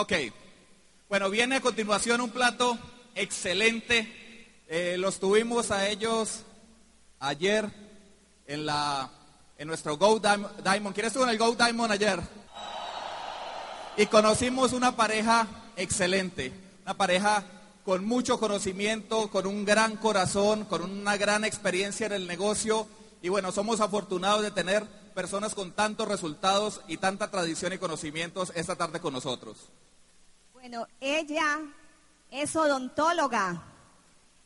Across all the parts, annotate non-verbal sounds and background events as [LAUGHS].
Ok. Bueno, viene a continuación un plato excelente. Eh, los tuvimos a ellos ayer en la en nuestro Go Diamond. ¿Quién estuvo en el Go Diamond ayer? Y conocimos una pareja excelente, una pareja con mucho conocimiento, con un gran corazón, con una gran experiencia en el negocio. Y bueno, somos afortunados de tener personas con tantos resultados y tanta tradición y conocimientos esta tarde con nosotros. Bueno, ella es odontóloga.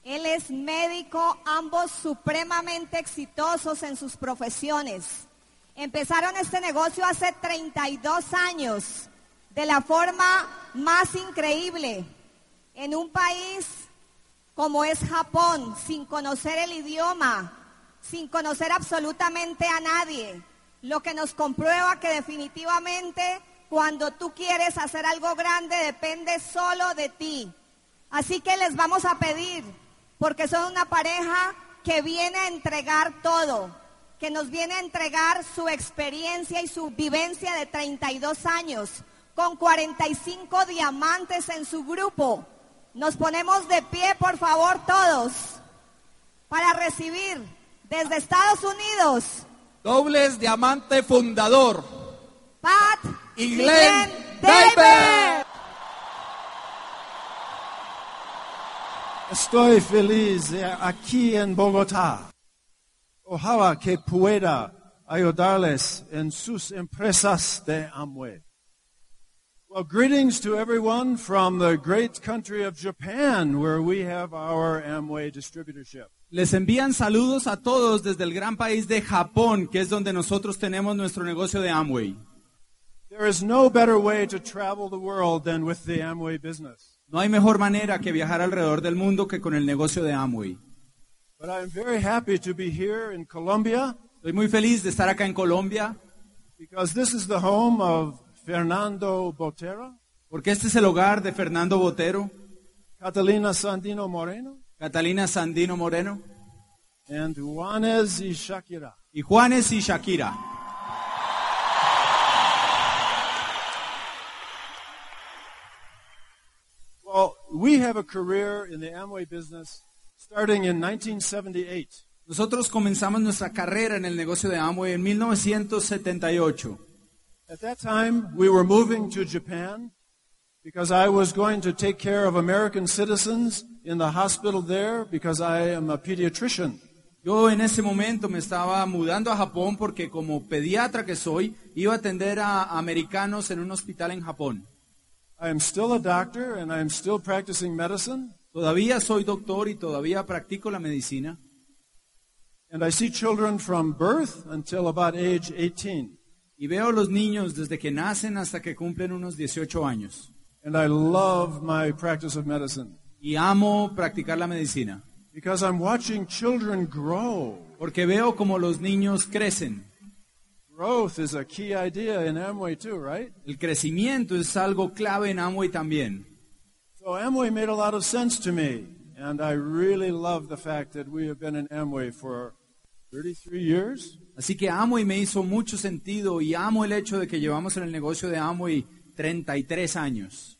Él es médico, ambos supremamente exitosos en sus profesiones. Empezaron este negocio hace 32 años de la forma más increíble en un país como es Japón, sin conocer el idioma, sin conocer absolutamente a nadie, lo que nos comprueba que definitivamente cuando tú quieres hacer algo grande depende solo de ti. Así que les vamos a pedir, porque son una pareja que viene a entregar todo, que nos viene a entregar su experiencia y su vivencia de 32 años, con 45 diamantes en su grupo. Nos ponemos de pie, por favor, todos, para recibir desde Estados Unidos. Dobles diamante fundador. Pat y Glenn David. Estoy feliz aquí en Bogotá. Ojalá que pueda ayudarles en sus empresas de Amway. Well, greetings to everyone from the great country of Japan, where we have our Amway distributorship. Les envían saludos a todos desde el gran país de Japón, que es donde nosotros tenemos nuestro negocio de Amway. There is no better way to travel the world than with the Amway business. No hay mejor manera que viajar alrededor del mundo que con el negocio de Amway. But I'm very happy to be here in Colombia Estoy muy feliz de estar acá en Colombia because this is the home of Fernando Botero, porque este es el hogar de Fernando Botero, Catalina Sandino Moreno, Catalina Sandino Moreno and Juanes y Shakira. y Juanes y Shakira. Well, we have a career in the Amway business starting in 1978. Nosotros comenzamos nuestra carrera en el negocio de Amway en 1978. At that time, we were moving to Japan because I was going to take care of American citizens in the hospital there because I am a pediatrician. Yo en ese momento me estaba mudando a Japón porque como pediatra que soy, iba a atender a americanos en un hospital en Japón. I am still a doctor and I am still practicing medicine. Todavía soy doctor y todavía practico la medicina. And I see children from birth until about age 18. Y veo a los niños desde que nacen hasta que cumplen unos 18 años. And I love my practice of medicine Y amo practicar la medicina. because I'm watching children grow. Porque veo como los niños crecen. Growth is a key idea in Amway too, right? El crecimiento es algo clave en Amway también. So Amway made a lot of sense to me. And I really love the fact that we have been in Amway for 33 years. Así que Amway me hizo mucho sentido y amo el hecho de que llevamos en el negocio de Amway 33 años.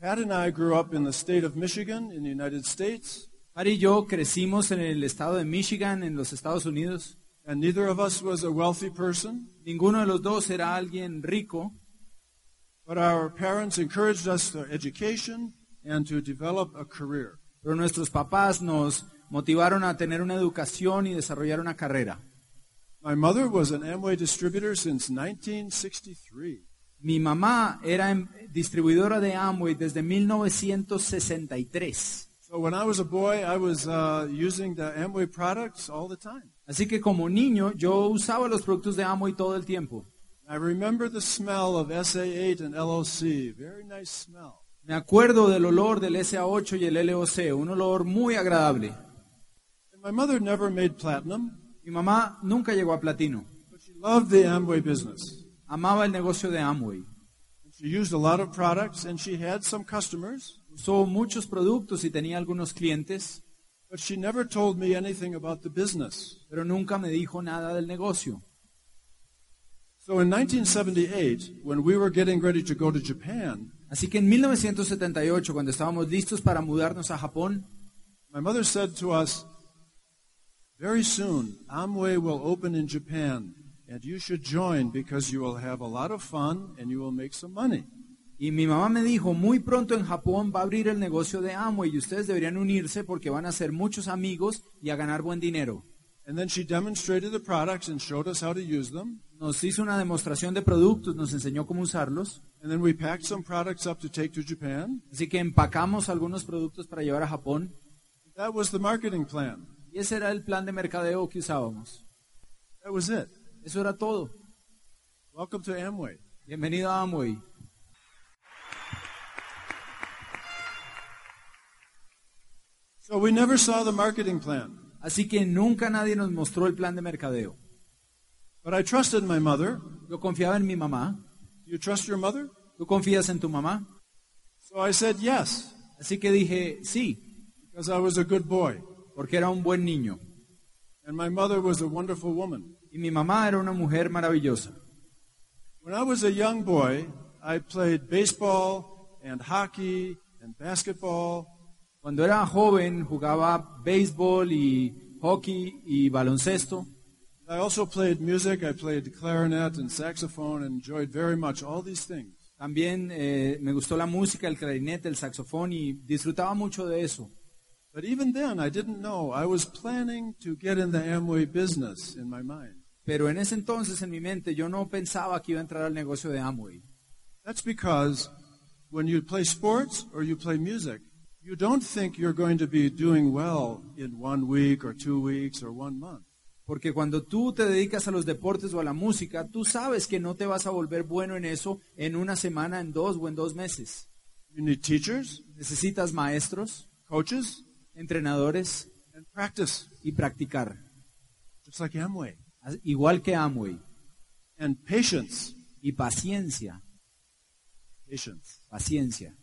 Pat and I grew up in the state of Michigan in the United States. Pat y yo crecimos en el estado de Michigan, en los Estados Unidos. And neither of us was a wealthy person, Ninguno de los dos era alguien rico, but our parents encouraged us to education and to develop a career. pero nuestros papás nos motivaron a tener una educación y desarrollar una carrera. My mother was an Amway distributor since 1963. Mi mamá era distribuidora de Amway desde 1963. So when I was a boy, I was uh, using the Amway products all the time. Así que como niño yo usaba los productos de Amway todo el tiempo. I remember the smell of SA8 and LOC. Very nice smell. Me acuerdo del olor del SA8 y el LOC, un olor muy agradable. And my mother never made platinum, Mi mamá nunca llegó a platino. but she loved the Amway business. Amaba el negocio de Amway. She used a lot of products and she had some customers, Usó muchos productos y tenía algunos clientes, but she never told me anything about the business. pero nunca me dijo nada del negocio. So in 1978, when we were getting ready to go to Japan, Así que en 1978, cuando estábamos listos para mudarnos a Japón, my mother said to us, Very soon, Amway will open in Japan, and you should join because you will have a lot of fun and you will make some money. Y mi mamá me dijo, muy pronto en Japón va a abrir el negocio de Amway y ustedes deberían unirse porque van a hacer muchos amigos y a ganar buen dinero. And then she demonstrated the products and showed us how to use them. Nos hizo una demostración de productos, nos enseñó cómo usarlos. And then we packed some products up to take to Japan. Así que empacamos algunos productos para llevar a Japón That was the marketing plan. y ese era el plan de mercadeo que usábamos. That was it. Eso era todo. Welcome to Amway. Bienvenido a Amway. So we never saw the marketing plan. Así que nunca nadie nos mostró el plan de mercadeo. But I trusted my mother. Yo confiaba en mi mamá. You trust your mother? ¿Tú confías en tu mamá? So I said yes, Así que dije sí, because I was a good boy. porque era un buen niño. And my mother was a wonderful woman. Y mi mamá era una mujer maravillosa. When I was a young boy, I played baseball and hockey and basketball. Cuando era joven jugaba béisbol y hockey y baloncesto. I also played music. I played clarinet and saxophone and enjoyed very much all these things. También eh, me gustó la música, el clarinete, el saxofón y disfrutaba mucho de eso. But even then, I didn't know. I was planning to get in the Amway business in my mind. Pero en ese entonces en mi mente yo no pensaba que iba a entrar al negocio de Amway. That's because when you play sports or you play music, you don't think you're going to be doing well in one week or two weeks or one month. Porque cuando tú te dedicas a los deportes o a la música, tú sabes que no te vas a volver bueno en eso en una semana, en dos o en dos meses. You need teachers, Necesitas maestros, coaches, entrenadores and practice, y practicar. just like Amway. Igual que Amway. And patience. Y paciencia, Patience. paciencia.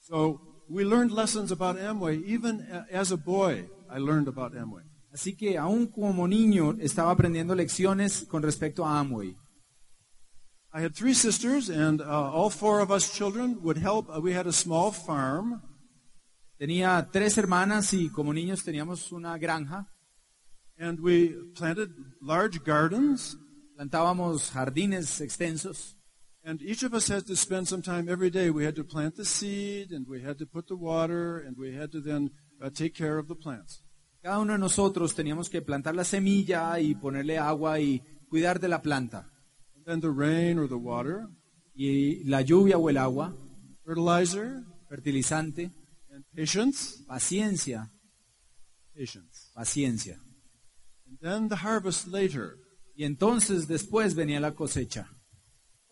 So we learned lessons about Amway. Even as a boy, I learned about Amway. Así que aún como niño estaba aprendiendo lecciones con respecto a Amway. I had three sisters, and uh, all four of us children would help. Uh, we had a small farm, Tenía tres hermanas y como niños teníamos una granja. and we planted large gardens. Plantábamos jardines extensos And each of us had to spend some time every day. We had to plant the seed, and we had to put the water, and we had to then uh, take care of the plants. Cada uno de nosotros teníamos que plantar la semilla y ponerle agua y cuidar de la planta. And then the rain or the water, Y la lluvia o el agua, fertilizer, fertilizante, and patience. paciencia, Patience. paciencia. And then the harvest later. Y entonces después venía la cosecha.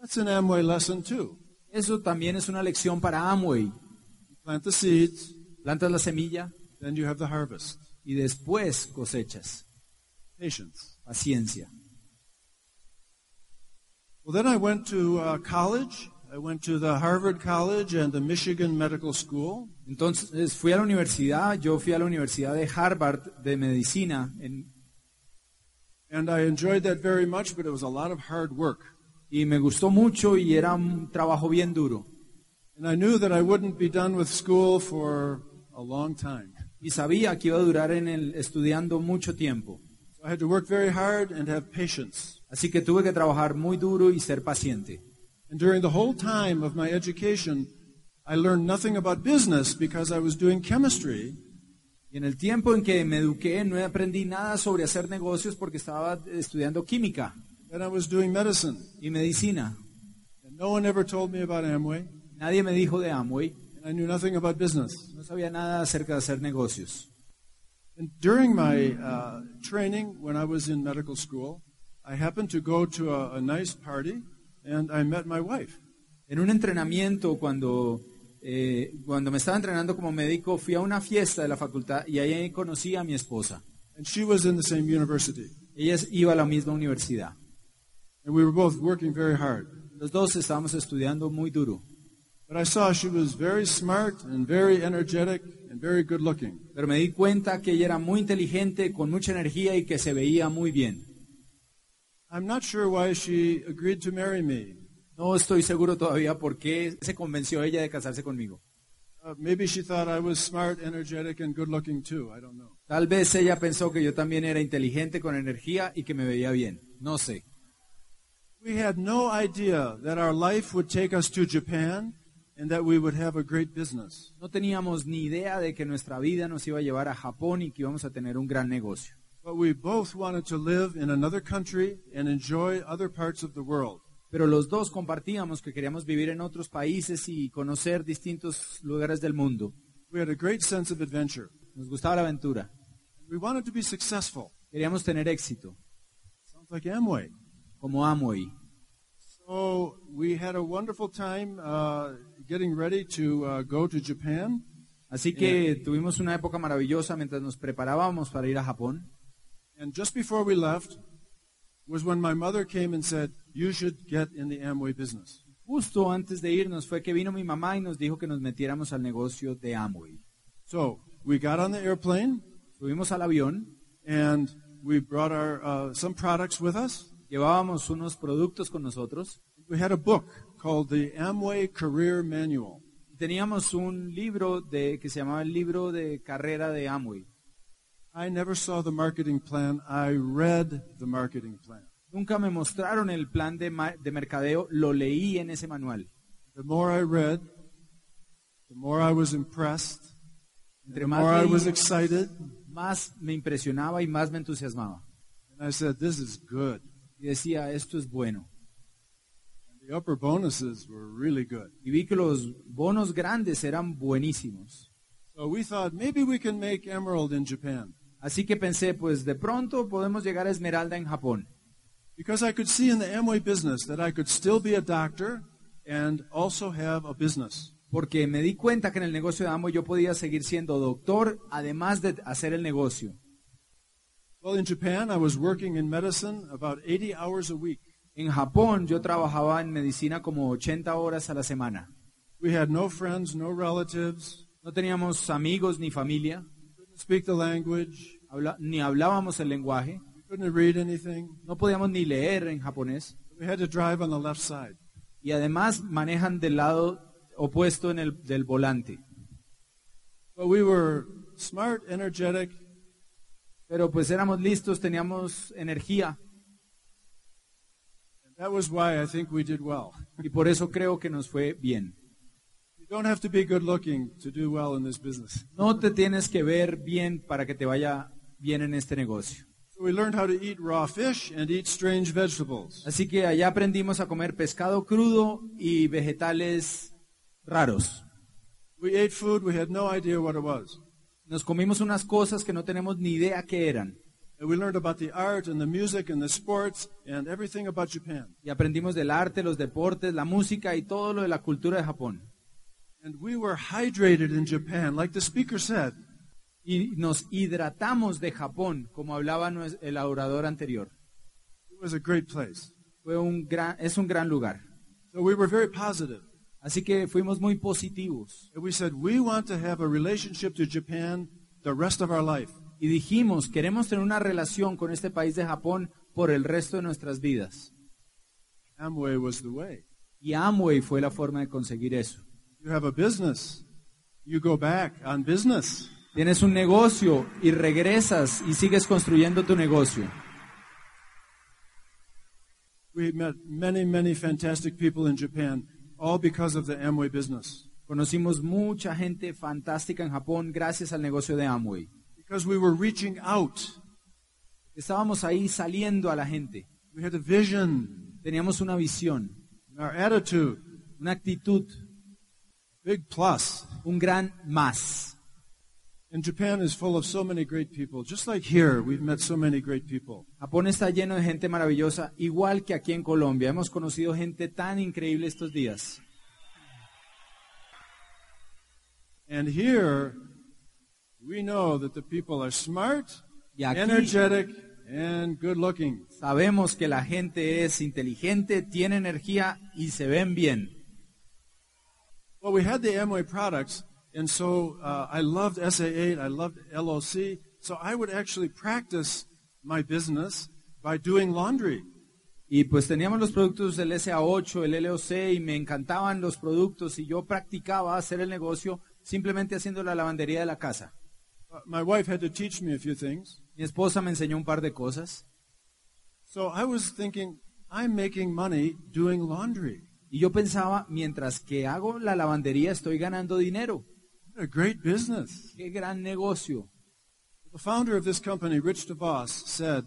That's an Amway lesson too. Eso también es una lección para Amway. Plant the seeds, Plantas la semilla then you have the harvest. y después cosechas. Patience. Paciencia. Well, then I went to uh, college. I went to the Harvard College and the Michigan Medical School. Entonces fui a la universidad, yo fui a la Universidad de Harvard de Medicina en- And I enjoyed that very much, but it was a lot of hard work. Y me gustó mucho y era un trabajo bien duro. And I knew that I wouldn't be done with school for a long time. Y sabía que iba a durar en el estudiando mucho tiempo. So I had to work very hard and have patience. Así que tuve que trabajar muy duro y ser paciente. And during the whole time of my education, I learned nothing about business because I was doing chemistry. Y en el tiempo en que me eduqué no aprendí nada sobre hacer negocios porque estaba estudiando química and I was doing medicine. y medicina. And no one ever told me about Amway, Nadie me dijo de Amway, and I knew nothing about business. no sabía nada acerca de hacer negocios. And during my uh, training, when I was in medical school, I happened to go to a, a nice party and I met my wife. En un entrenamiento, cuando, eh, cuando me estaba entrenando como médico, fui a una fiesta de la facultad y ahí conocí a mi esposa. And she was in the same university. Ella iba a la misma universidad. And we were both working very hard. Los dos estábamos estudiando muy duro. But I saw she was very smart and very energetic and very good looking. Pero me di cuenta que ella era muy inteligente, con mucha energía y que se veía muy bien. I'm not sure why she agreed to marry me. No estoy seguro todavía por qué se convenció ella de casarse conmigo. Uh, maybe she thought I was smart, energetic, and good looking too. I don't know. Tal vez ella pensó que yo también era inteligente, con energía y que me veía bien. No sé. We had no idea that our life would take us to Japan and that we would have a great business. No teníamos ni idea de que nuestra vida nos iba a llevar a Japón y que íbamos a tener un gran negocio. But we both wanted to live in another country and enjoy other parts of the world. Pero los dos compartíamos que queríamos vivir en otros países y conocer distintos lugares del mundo. We had a great sense of adventure. Nos gustaba la aventura. We wanted to be successful. Queríamos tener éxito, Sounds like Amway. Como Amway. So we had a wonderful time uh, getting ready to uh, go to Japan. Así que tuvimos una época maravillosa mientras nos preparábamos para ir a Japón. And just before we left was when my mother came and said, You should get in the Amway business. Justo antes de irnos fue que vino mi mamá y nos dijo que nos metiéramos al negocio de Amway. So we got on the airplane Subimos al avión, and we brought our uh, some products with us. Llevábamos unos productos con nosotros We had a book called the Amway Career Manual. teníamos un libro de, que se llamaba el libro de carrera de Amway. I never saw the marketing plan. I read the marketing plan. Nunca me mostraron el plan de, de mercadeo, lo leí en ese manual. The more I read, the more I was impressed, Entre the más more I leía, was excited. más me impresionaba y más me entusiasmaba. And I said, This is good. Y decía, esto es bueno. And the upper bonuses were really good. Y vi que los bonos grandes eran buenísimos. So we thought maybe we can make Emerald in Japan. Así que pensé, pues de pronto podemos llegar a Esmeralda en Japón. Because I could see in the Amway business that I could still be a doctor and also have a business. Porque me di cuenta que en el negocio de Amway yo podía seguir siendo doctor, además de hacer el negocio. Well, in Japan, I was working in medicine about 80 hours a week. En Japón yo trabajaba en medicina como 80 horas a la semana. We had no friends, no relatives, No teníamos amigos ni familia, couldn't speak the language, habla- ni hablábamos el lenguaje, couldn't read anything. no podíamos ni leer en japonés. We had to drive on the left side. Y además manejan del lado opuesto en el, del volante. But we were smart, energetic, Pero pues éramos listos, teníamos energía and that was why I think we did well. y por eso creo que nos fue bien. You don't have to be good looking to do well in this business. No te tienes que ver bien para que te vaya bien en este negocio. So we learned how to eat raw fish and eat strange vegetables. Así que allá aprendimos a comer pescado crudo y vegetales raros. We ate food we had no idea what it was. Nos comimos unas cosas que no tenemos ni idea qué eran. And we learned about the art and the music and the sports and everything about Japan. Y aprendimos del arte, los deportes, la música y todo lo de la cultura de Japón. And we were hydrated in Japan, like the speaker said. Y nos hidratamos de Japón, como hablaba el orador anterior. It was a great place. Fue un gran, es un gran lugar. So we were very positive. Así que fuimos muy positivos. And we said, we want to have a relationship to Japan the rest of our life. Y dijimos, queremos tener una relación con este país de Japón por el resto de nuestras vidas. Amway was the way. Y Amway fue la forma de conseguir eso. You have a business. You go back on business. Tienes un negocio y regresas y sigues construyendo tu negocio. We met many, many fantastic people in Japan, all because of the Amway business. Conocimos mucha gente fantástica en Japón gracias al negocio de Amway. Because we were reaching out. Estábamos ahí saliendo a la gente. We had a vision, Teníamos una visión, our attitude, una actitud, big plus. un gran más. And Japan is full of so many great people. Just like here, we've met so many great people. Japón está lleno de gente maravillosa, igual que aquí en Colombia. Hemos conocido gente tan increíble estos días. And here, we know that the people are smart, Y aquí energetic, and good looking. sabemos que la gente es inteligente, tiene energía y se ven bien. Well, we had the Amway products, and so uh, I loved SA8, I loved LOC, so I would actually practice my business by doing laundry. Y pues teníamos los productos del SA8, el LOC y me encantaban los productos y yo practicaba hacer el negocio simplemente haciendo la lavandería de la casa. My wife had to teach me a few things. Mi esposa me enseñó un par de cosas So I was thinking, I'm making money doing laundry. y yo pensaba, mientras que hago la lavandería estoy ganando dinero. A great business. Qué gran negocio. The founder of this company, Rich DeVos, said,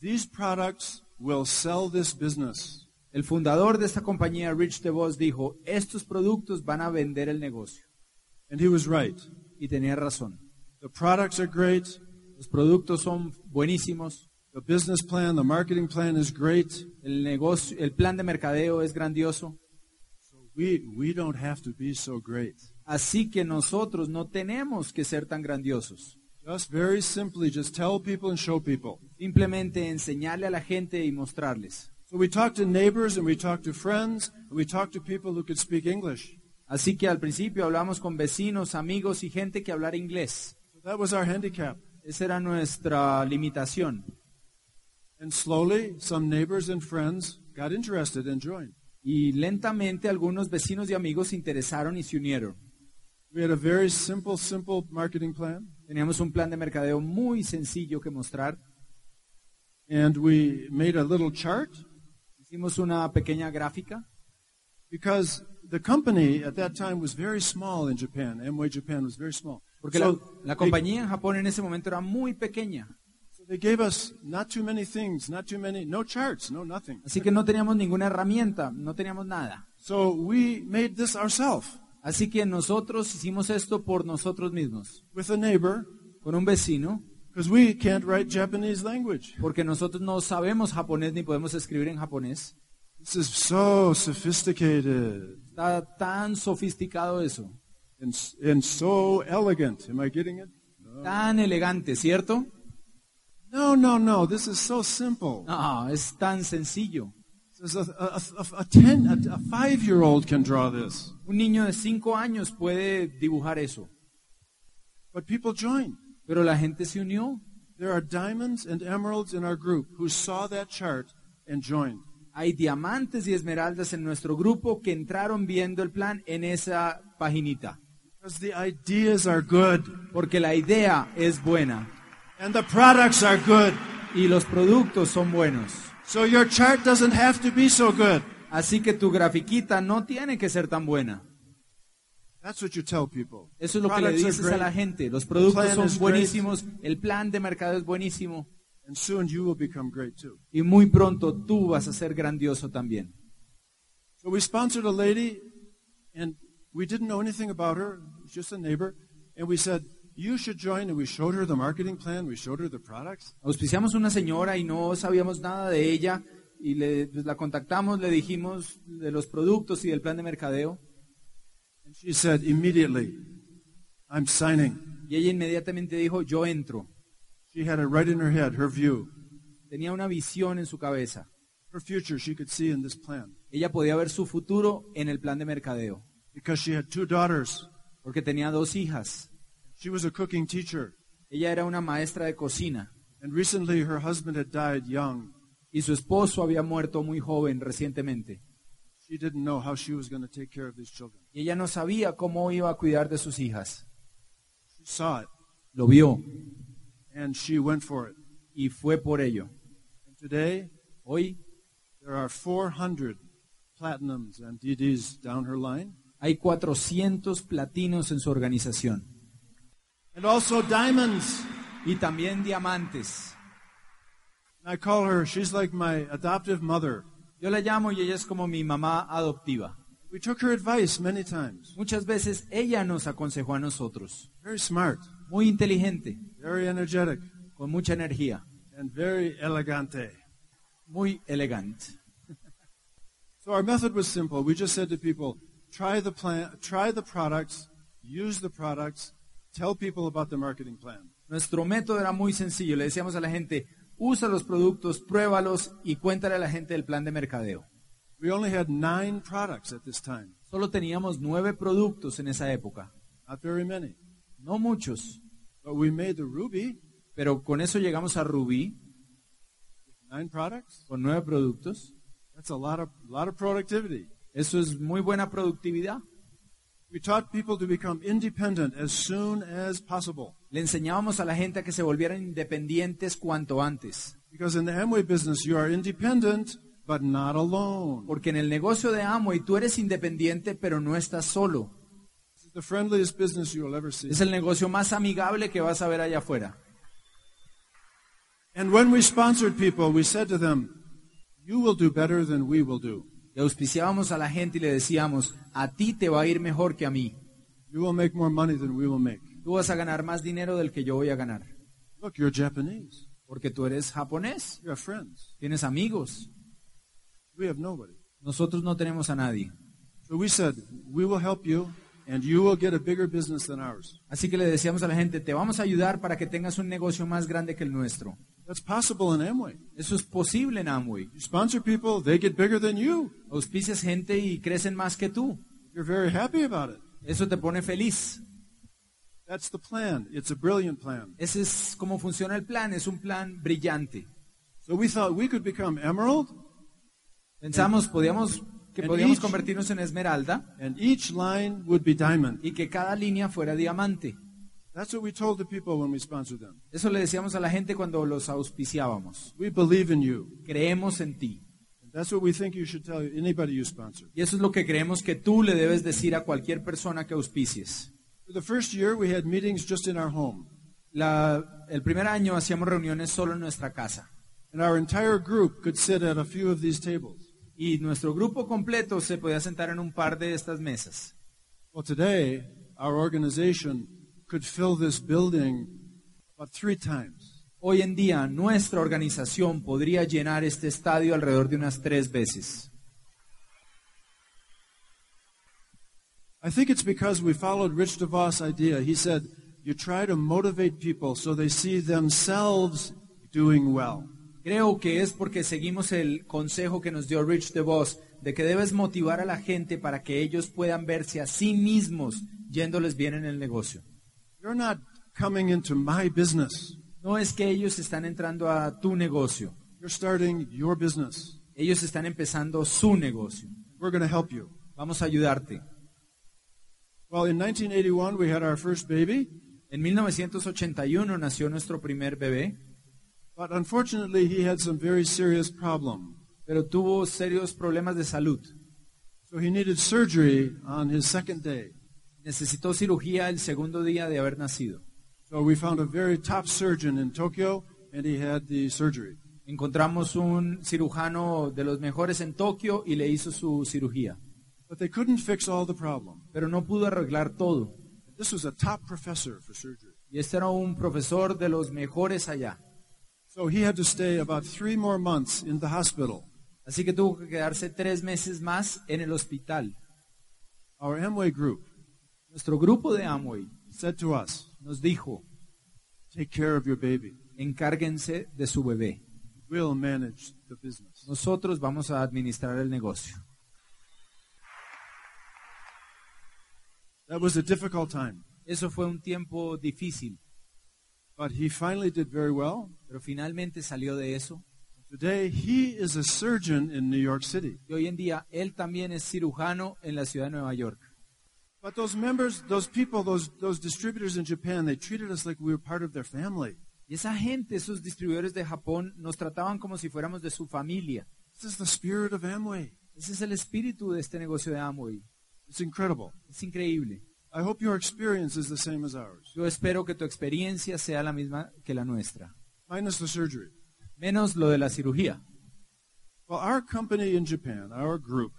These products will sell this business. El fundador de esta compañía, Rich DeVos, dijo, estos productos van a vender el negocio. And he was right. Y tenía razón. The products are great. Los productos son buenísimos. The business plan, the marketing plan is great. El negocio, el plan de mercadeo es grandioso. We, we don't have to be so great. Así que nosotros no tenemos que ser tan grandiosos. Just very simply, just tell people and show people. Simplemente enseñarle a la gente y mostrarles. So we talked to neighbors and we talked to friends and we talked to people who could speak English. Así que al principio hablamos con vecinos, amigos y gente que hablara inglés. So that was our handicap. Esa era nuestra limitación. And slowly, some neighbors and friends got interested and joined. Y lentamente algunos vecinos y amigos se interesaron y se unieron. We had a very simple, simple marketing plan. Teníamos un plan de mercadeo muy sencillo que mostrar. And we made a little chart Hicimos una pequeña gráfica because the company at that time was very small in Japan. Amway Japan was very small. porque la, So la compañía en Japón en ese momento era muy pequeña. They gave us not too many things, not too many, no charts, no nothing. Así que no teníamos ninguna herramienta, no teníamos nada. So we made this ourselves Así que nosotros hicimos esto por nosotros mismos, with a neighbor con un vecino, because we can't write Japanese language. porque nosotros no sabemos japonés ni podemos escribir en japonés. This is so sophisticated Está tan sofisticado eso, and, and so elegant. Am I getting it? tan elegante, ¿cierto? No, no, no. This is so simple. No, es tan sencillo. A, a, a ten, a, a five-year-old can draw this, Un niño de cinco años puede dibujar eso, but people joined. pero la gente se unió. There are diamonds and emeralds in our group who saw that chart and joined. Hay diamantes y esmeraldas en nuestro grupo que entraron viendo el plan en esa paginita, Because the ideas are good porque la idea es buena and the products are good. y los productos son buenos. So your chart doesn't have to be so good. Así que tu grafiquita no tiene que ser tan buena. That's what you tell people. Eso es lo que le dices a la gente. Los productos son buenísimos, el plan de mercado es buenísimo And soon you will become great too. y muy pronto tú vas a ser grandioso también. So we sponsored a lady, and we didn't know anything about her. Just a neighbor. And we said, you should join. And we showed her the marketing plan. We showed her the products. Auspiciamos una señora y no sabíamos nada de ella y le, pues, la contactamos, le dijimos de los productos y del plan de mercadeo And she said immediately, I'm signing. y ella inmediatamente dijo, yo entro. She had it right in her head, her view. Tenía una visión en su cabeza. Her future she could see in this plan. Ella podía ver su futuro en el plan de mercadeo Because she had two daughters. porque tenía dos hijas. She was a cooking teacher. Ella era una maestra de cocina And recently her husband had died young. Y su esposo había muerto muy joven recientemente. She didn't know how she was going to take care of these children. Y ella no sabía cómo iba a cuidar de sus hijas. She saw it Lo vio and she went for it. y fue por ello. And today Hoy there are 400 platinums and DDs down her line. hay 400 platinos en su organización And also diamonds. y también diamantes. I call her, she's like my adoptive mother. Yo la llamo y ella es como mi mamá adoptiva. We took her advice many times. Muchas veces ella nos aconsejó a nosotros. Very smart. muy inteligente, very energetic, con mucha energía, and very elegante. muy elegante. [LAUGHS] So our method was simple. We just said to people, try the plan, try the products, use the products, tell people about the marketing plan. Nuestro método era muy sencillo. Le decíamos a la gente, usa los productos, pruébalos y cuéntale a la gente el plan de mercadeo. We only had nine products at this time, Solo teníamos nueve productos en esa época, not very many. no muchos, But we made the Ruby, pero con eso llegamos a Rubí, nine products. con nueve productos. That's a lot of, lot of productivity. Eso es muy buena productividad. We taught people to become independent as soon as possible. Le enseñábamos a la gente a que se volvieran independientes cuanto antes. Because in the Amway business, you are independent, but not alone. Porque en el negocio de Amway tú eres independiente, pero no estás solo. This is the friendliest business you will ever see. Es el negocio más amigable que vas a ver allá afuera. And when we sponsored people, we said to them, you will do better than we will do. Le auspiciábamos a la gente y le decíamos, a ti te va a ir mejor que a mí. You will make more money than we will make. Tú vas a ganar más dinero del que yo voy a ganar. Look, you're Japanese. Porque tú eres japonés, You have friends. tienes amigos. We have nobody. Nosotros no tenemos a nadie. So we said, we will help you, and you will get a bigger business than ours. Así que le decíamos a la gente, te vamos a ayudar para que tengas un negocio más grande que el nuestro. That's possible in Amway. Eso es posible en Amway. You sponsor people, they get bigger than you. Auspicias gente y crecen más que tú. You're very happy about it. Eso te pone feliz. That's the plan. It's a brilliant plan. Ese es cómo funciona el plan, es un plan brillante. So we thought we could become emerald, Pensamos podíamos, que podíamos convertirnos en esmeralda and each line would be diamond. y que cada línea fuera diamante. That's what we told the people when we sponsored them. Eso le decíamos a la gente cuando los auspiciábamos. We believe in you. Creemos en ti. That's what we think you should tell anybody you sponsor. Y eso es lo que creemos que tú le debes decir a cualquier persona que auspicies. For the first year, we had meetings just in our home. La- el primer año hacíamos reuniones solo en nuestra casa. And our entire group could sit at a few of these tables. Y nuestro grupo completo se podía sentar en un par de estas mesas. Well, today, our organization could fill this building about three times. Hoy en día nuestra organización podría llenar este estadio alrededor de unas tres veces. I think it's because we followed Rich DeVos' idea. He said, you try to motivate people so they see themselves doing well. Creo que es porque seguimos el consejo que nos dio Rich DeVos de que debes motivar a la gente para que ellos puedan verse a sí mismos yéndoles bien en el negocio. You're not coming into my business. No es que ellos están entrando a tu negocio, You're starting your business. ellos están empezando su negocio. We're going to help you. Vamos a ayudarte. Well, in 1981, we had our first baby, En 1981 nació nuestro primer bebé, but unfortunately, he had some very serious problem. pero tuvo serios problemas de salud. So he needed surgery on his second day. Necesitó cirugía el segundo día de haber nacido. So we found a very top surgeon in Tokyo, and he had the surgery. Encontramos un cirujano de los mejores en Tokio y le hizo su cirugía, But they couldn't fix all the problem. pero no pudo arreglar todo. This was a top professor for surgery. Y este era un profesor de los mejores allá. So he had to stay about three more months in the hospital. Así que tuvo que quedarse tres meses más en el hospital. Our Amway group Nuestro grupo de Amway said to us, nos dijo, take care of your baby. encárguense de su bebé. We'll manage the business. Nosotros vamos a administrar el negocio. That was a difficult time, Eso fue un tiempo difícil, but he finally did very well. pero finalmente salió de eso. Today, he is a surgeon in New York City. Y hoy en día él también es cirujano en la ciudad de Nueva York. But those members, those people, those, those distributors in Japan, they treated us like we were part of their family. Y esa gente, esos distribuidores de Japón, nos trataban como si fuéramos de su familia. This is the spirit of Amway. Ese es el espíritu de este negocio de Amway. It's incredible. Es increíble. I hope your experience is the same as ours, Yo espero que tu experiencia sea la misma que la nuestra. minus the surgery. Menos lo de la cirugía. Well, our company in Japan, our group,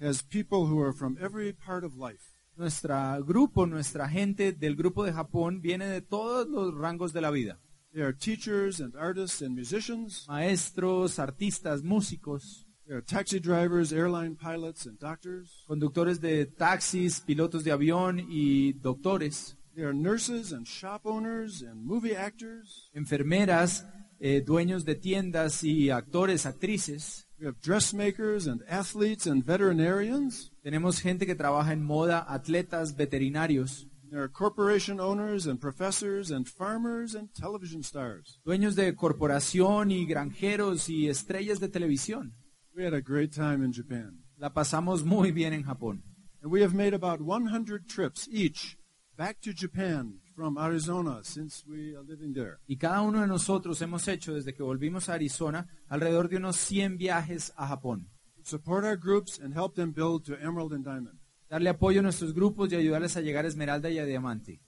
has people who are from every part of life. Nuestra grupo, nuestra gente del grupo de Japón viene de todos los rangos de la vida. They are teachers and artists and musicians. Maestros, artistas, músicos, They are taxi drivers, airline pilots, and doctors. conductores de taxis, pilotos de avión y doctores, They are nurses and shop owners and movie actors. enfermeras, eh, dueños de tiendas y actores, actrices. We have dressmakers and athletes and veterinarians. Tenemos gente que trabaja en moda, atletas, veterinarios, There are corporation owners and professors and farmers and television stars. dueños de corporación y granjeros y estrellas de televisión. We had a great time in Japan. La pasamos muy bien en Japón. And we have made about 100 trips each back to Japan from Arizona since we are living there. Y cada uno de nosotros hemos hecho desde que volvimos a Arizona alrededor de unos 100 viajes a Japón. Support our groups and help them build to emerald and diamond. Darle apoyo a nuestros grupos y ayudarles a llegar a Esmeralda y a Diamante.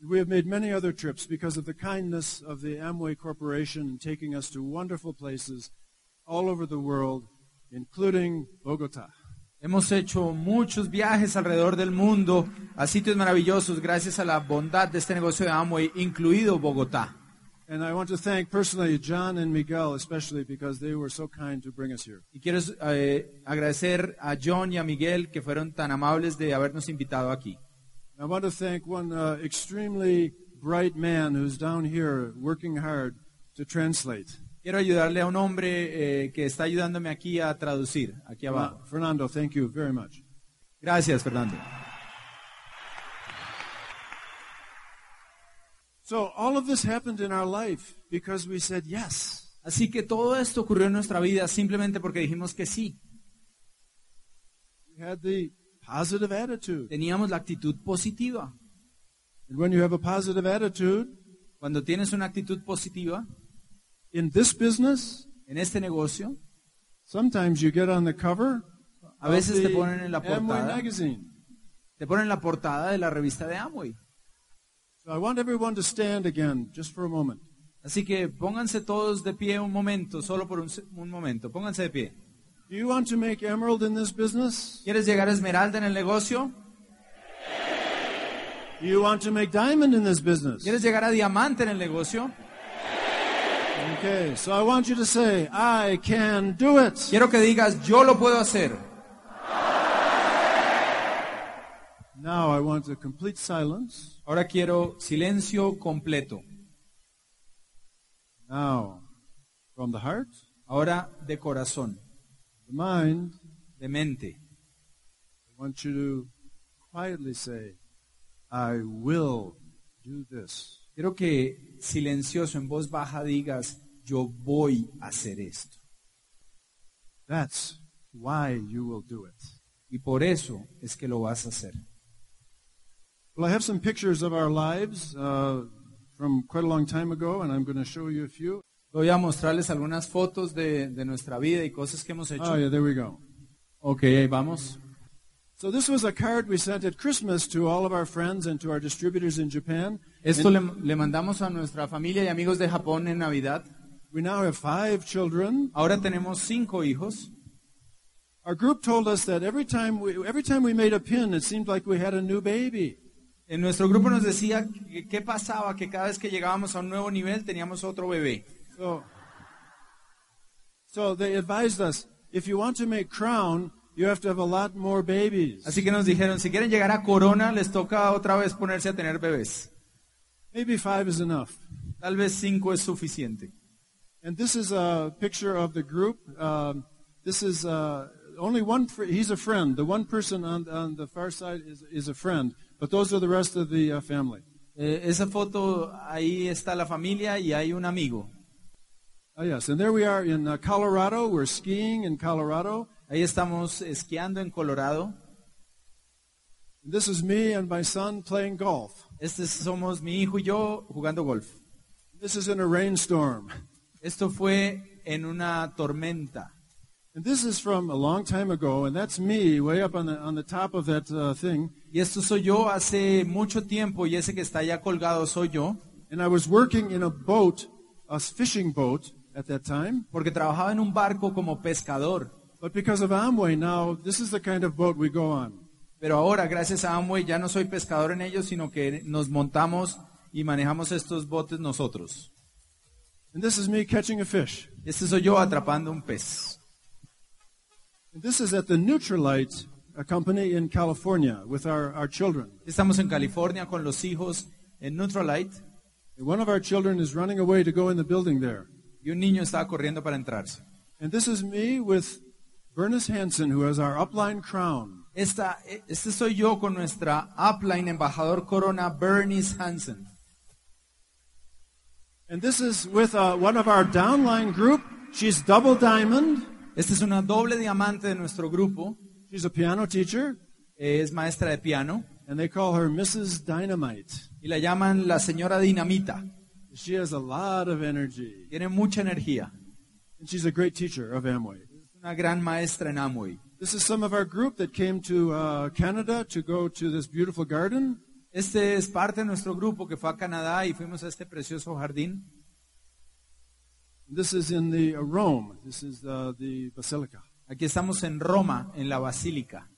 We have made many other trips because of the kindness of the Amway Corporation in taking us to wonderful places all over the world, including Bogota. Hemos hecho muchos viajes alrededor del mundo a sitios maravillosos gracias a la bondad de este negocio de Amway, incluido Bogotá. And I want to thank personally John and Miguel, especially because they were so kind to bring us here. Y quiero eh, agradecer a John y a Miguel que fueron tan amables de habernos invitado aquí. I want to thank one uh, extremely bright man who's down here working hard to translate. Quiero ayudarle a un hombre eh, que está ayudándome aquí a traducir, aquí abajo. Fernando, thank you very much. Gracias, Fernando. So all of this happened in our life because we said yes. Así que todo esto ocurrió en nuestra vida simplemente porque dijimos que sí. We had the positive attitude. Teníamos la actitud positiva. And when you have a positive attitude Cuando tienes una actitud positiva in this business, en este negocio, sometimes you get on the cover a veces te ponen en la portada, te ponen la portada de la revista de Amway. So I want everyone to stand again just for a moment. Así que pónganse todos de pie un momento, solo por un momento. Pónganse de pie. Do you want to make emerald in this business? ¿Quieres llegar a Esmeralda en el negocio? Do you want to make diamond in this business? ¿Quieres llegar a Diamante en el negocio? Okay, so I want you to say, I can do it. Quiero que digas, yo lo puedo hacer. Now I want a complete silence. Ahora quiero silencio completo. Now, from the heart, Ahora de corazón, the mind, de mente. I want you to quietly say, I will do this. Quiero que silencioso, en voz baja, digas, yo voy a hacer esto. That's why you will do it. Y por eso es que lo vas a hacer. Well, I have some pictures of our lives uh, from quite a long time ago, and I'm going to show you a few. Voy a mostrarles algunas fotos de, de nuestra vida y cosas que hemos hecho. Oh, yeah, there we go. Ok, ahí vamos. So this was a card we sent at Christmas to all of our friends and to our distributors in Japan. Esto le, le mandamos a nuestra familia y amigos de Japón en Navidad. We now have five children. Ahora tenemos cinco hijos. Our group told us that every time we, every time we made a pin, it seemed like we had a new baby. En nuestro grupo nos decía que- qué pasaba, que cada vez que llegábamos a un nuevo nivel teníamos otro bebé. So, so they advised us, if you want to make crown, you have to have a lot more babies. Así que nos dijeron, si quieren llegar a Corona, les toca otra vez ponerse a tener bebés. Maybe five is enough. Tal vez cinco es suficiente. And this is a picture of the group. Um, this is uh, only one. Fr- he's a friend. The one person on, on the far side is, is a friend. But those are the rest of the uh, family. Eh, esa foto, ahí está la familia y hay un amigo. Oh, yes. And there we are in uh, Colorado. We're skiing in Colorado. Ahí estamos esquiando en Colorado. This is me and my son playing golf. Este somos mi hijo y yo jugando golf. This is in a rainstorm. [LAUGHS] Esto fue en una tormenta. And this is from a long time ago, and that's me way up on the, on the top of that uh, thing. Y esto soy yo hace mucho tiempo y ese que está allá colgado soy yo, And I was working in a boat, a fishing boat at that time. porque trabajaba en un barco como pescador. But because of Amway now, this is the kind of boat we go on. Pero ahora, gracias a Amway, ya no soy pescador en ellos, sino que nos montamos y manejamos estos botes nosotros. And this is me catching a fish. Este soy yo atrapando un pez. And this is at the Neutralite a company in California with our, our children. Estamos en California con los hijos en Neutralite And one of our children is running away to go in the building there. y un niño está corriendo para entrarse. And this is me with Bernice Hansen, who has our upline crown. Esta, este soy yo con nuestra upline embajador corona Bernice Hansen. And this is with uh, one of our downline group. She's double diamond. Esta es una doble diamante de nuestro grupo. She's a piano teacher, Es maestra de piano and they call her Mrs. Dynamite. y la llaman la señora Dinamita. She has a lot of energy. Tiene mucha energía. And she's a great teacher of Amway. Es una gran maestra en Amway. This is some of our group that came to uh, Canada to go to this beautiful garden. Este es parte de nuestro grupo que fue a Canadá y fuimos a este precioso jardín. This is in the uh, Rome. This is uh, the basilica. Aquí estamos en Roma, en la Basílica.